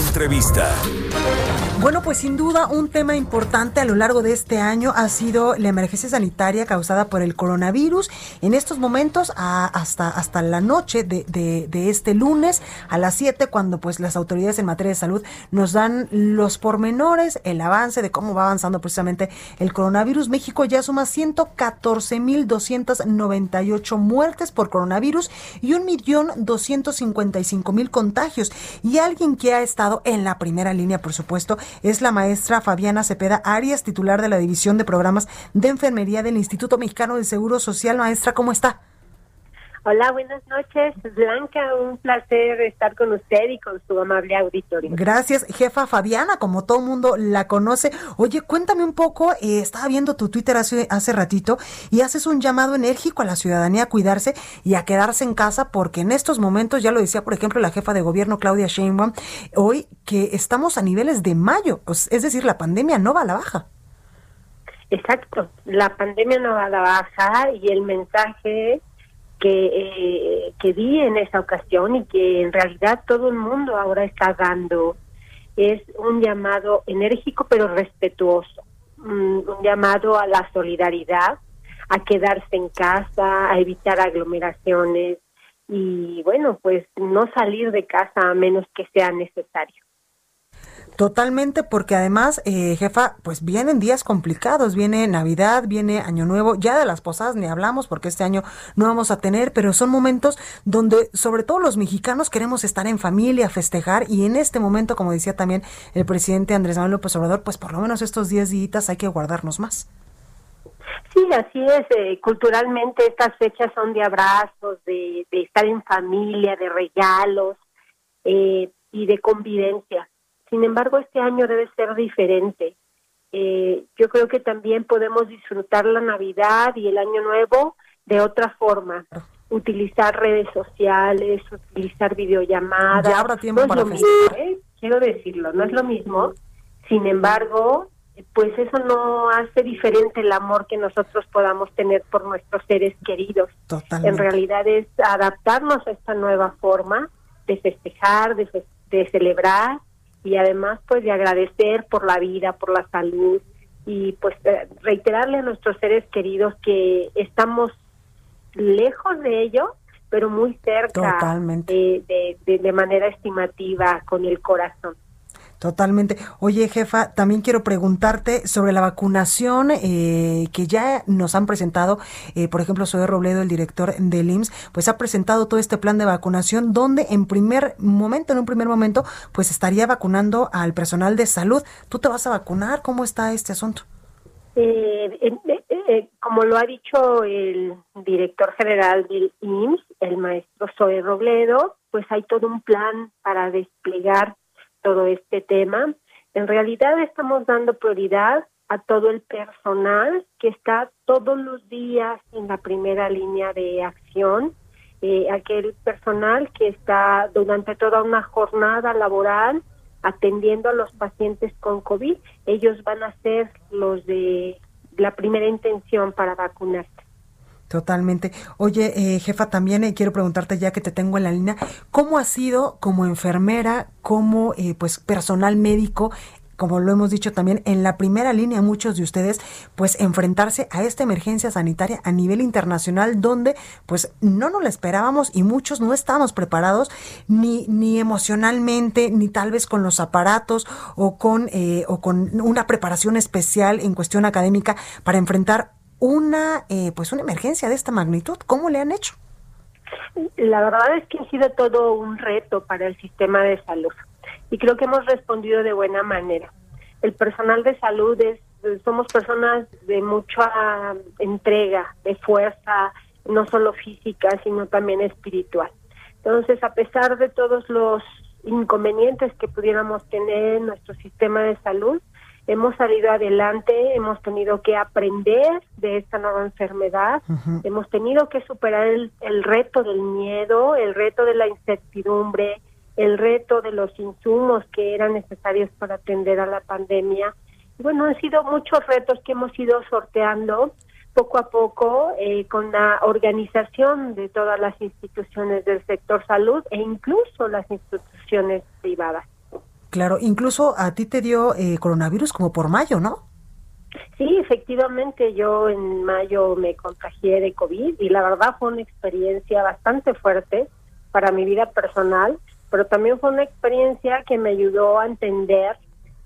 Entrevista. Bueno, pues sin duda un tema importante a lo largo de este año ha sido la emergencia sanitaria causada por el coronavirus. En estos momentos, hasta, hasta la noche de, de, este lunes a las 7, cuando pues las autoridades en materia de salud nos dan los pormenores, el avance de cómo va avanzando precisamente el coronavirus. México ya suma 114.298 muertes por coronavirus y 1.255.000 contagios. Y alguien que ha estado en la primera línea, por supuesto, es la maestra Fabiana Cepeda Arias, titular de la División de Programas de Enfermería del Instituto Mexicano del Seguro Social. Maestra, ¿cómo está? Hola, buenas noches, Blanca. Un placer estar con usted y con su amable auditorio. Gracias, jefa Fabiana, como todo mundo la conoce. Oye, cuéntame un poco, eh, estaba viendo tu Twitter hace, hace ratito y haces un llamado enérgico a la ciudadanía a cuidarse y a quedarse en casa porque en estos momentos, ya lo decía por ejemplo la jefa de gobierno Claudia Sheinbaum, hoy que estamos a niveles de mayo, es decir, la pandemia no va a la baja. Exacto, la pandemia no va a la baja y el mensaje que, eh, que di en esa ocasión y que en realidad todo el mundo ahora está dando es un llamado enérgico pero respetuoso, un, llamado a la solidaridad, a quedarse en casa, a evitar aglomeraciones y bueno, pues no salir de casa a menos que sea necesario. Totalmente, porque además, eh, jefa, pues vienen días complicados, viene Navidad, viene Año Nuevo, ya de las posadas ni hablamos porque este año no vamos a tener, pero son momentos donde sobre todo los mexicanos queremos estar en familia, festejar y en este momento, como decía también el presidente Andrés Manuel López Obrador, pues por lo menos estos 10 días hay que guardarnos más. Sí, así es. Eh, culturalmente estas fechas son de abrazos, de, estar en familia, de regalos eh, y de convivencia. Sin embargo, este año debe ser diferente. Eh, yo creo que también podemos disfrutar la Navidad y el Año Nuevo de otra forma. Utilizar redes sociales, utilizar videollamadas. Ya habrá tiempo para mismo, ¿eh? Quiero decirlo, no es lo mismo. Sin embargo, pues eso no hace diferente el amor que nosotros podamos tener por nuestros seres queridos. En realidad es adaptarnos a esta nueva forma de festejar, de, de celebrar y además pues de agradecer por la vida, por la salud y pues reiterarle a nuestros seres queridos que estamos lejos de ellos, pero muy cerca de, de manera estimativa con el corazón. Totalmente. Oye, jefa, también quiero preguntarte sobre la vacunación eh, que ya nos han presentado. Eh, por ejemplo, Zoe Robledo, el director del IMSS, pues ha presentado todo este plan de vacunación donde en primer momento, en un primer momento, pues estaría vacunando al personal de salud. ¿Tú te vas a vacunar? ¿Cómo está este asunto? Eh, como lo ha dicho el director general del IMSS, el maestro Zoe Robledo, pues hay todo un plan para desplegar todo este tema. En realidad estamos dando prioridad a todo el personal que está todos los días en la primera línea de acción, eh, aquel personal que está durante toda una jornada laboral atendiendo a los pacientes con COVID, ellos van a ser los de la primera intención para vacunarse. Totalmente. Oye, eh, jefa, también eh, quiero preguntarte ya que te tengo en la línea, ¿cómo ha sido como enfermera, como eh, pues personal médico como lo hemos dicho también, en la primera línea muchos de ustedes, pues enfrentarse a esta emergencia sanitaria a nivel internacional donde pues no nos la esperábamos y muchos no estábamos preparados ni, ni emocionalmente, ni tal vez con los aparatos o con, o con una preparación especial en cuestión académica para enfrentar una, eh, pues una emergencia de esta magnitud. ¿Cómo le han hecho? La verdad es que ha sido todo un reto para el sistema de salud y creo que hemos respondido de buena manera. El personal de salud es, somos personas de mucha entrega, de fuerza, no solo física, sino también espiritual. Entonces, a pesar de todos los inconvenientes que pudiéramos tener en nuestro sistema de salud, hemos salido adelante, hemos tenido que aprender de esta nueva enfermedad, hemos tenido que superar el, el, reto del miedo, el reto de la incertidumbre, el reto de los insumos que eran necesarios para atender a la pandemia. Y bueno, han sido muchos retos que hemos ido sorteando poco a poco eh, con la organización de todas las instituciones del sector salud e incluso las instituciones privadas. Claro, incluso a ti te dio eh, coronavirus como por mayo, ¿no? Sí, efectivamente, yo en mayo me contagié de COVID y la verdad fue una experiencia bastante fuerte para mi vida personal, pero también fue una experiencia que me ayudó a entender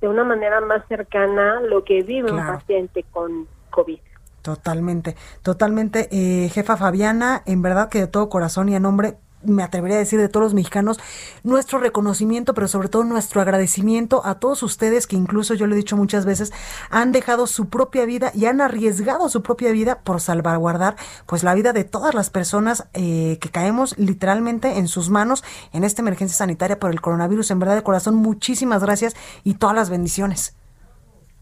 de una manera más cercana lo que vive un paciente con COVID. Totalmente, totalmente. Eh, jefa Fabiana, en verdad que de todo corazón y a nombre me atrevería a decir de todos los mexicanos, nuestro reconocimiento, pero sobre todo nuestro agradecimiento a todos ustedes que incluso yo lo he dicho muchas veces, han dejado su propia vida y han arriesgado su propia vida por salvaguardar pues la vida de todas las personas eh, que caemos literalmente en sus manos en esta emergencia sanitaria por el coronavirus. En verdad de corazón, muchísimas gracias y todas las bendiciones.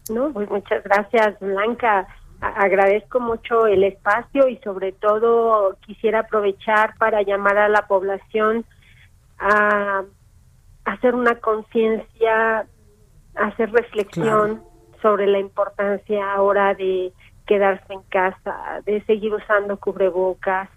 No, pues muchas gracias, Blanca agradezco mucho el espacio y sobre todo quisiera aprovechar para llamar a la población a hacer una conciencia, hacer reflexión sobre la importancia ahora de quedarse en casa, de seguir usando cubrebocas,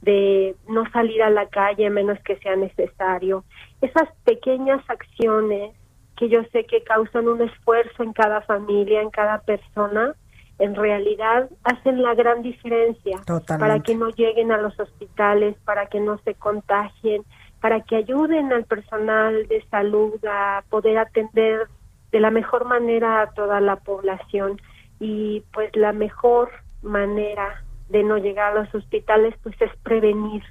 de no salir a la calle a menos que sea necesario. Esas pequeñas acciones que yo sé que causan un esfuerzo en cada familia, en cada persona, en realidad hacen la gran diferencia para que no lleguen a los hospitales, para que no se contagien, para que ayuden al personal de salud a poder atender de la mejor manera a toda la población y pues la mejor manera de no llegar a los hospitales pues es prevenir.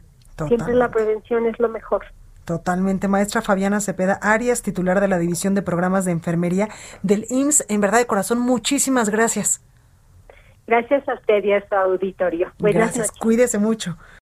Siempre la prevención es lo mejor. Totalmente, maestra Fabiana Cepeda Arias, titular de la División de Programas de Enfermería del IMSS. En verdad de corazón, muchísimas gracias. Gracias a usted y a su auditorio. Buenas Gracias, cuídese mucho.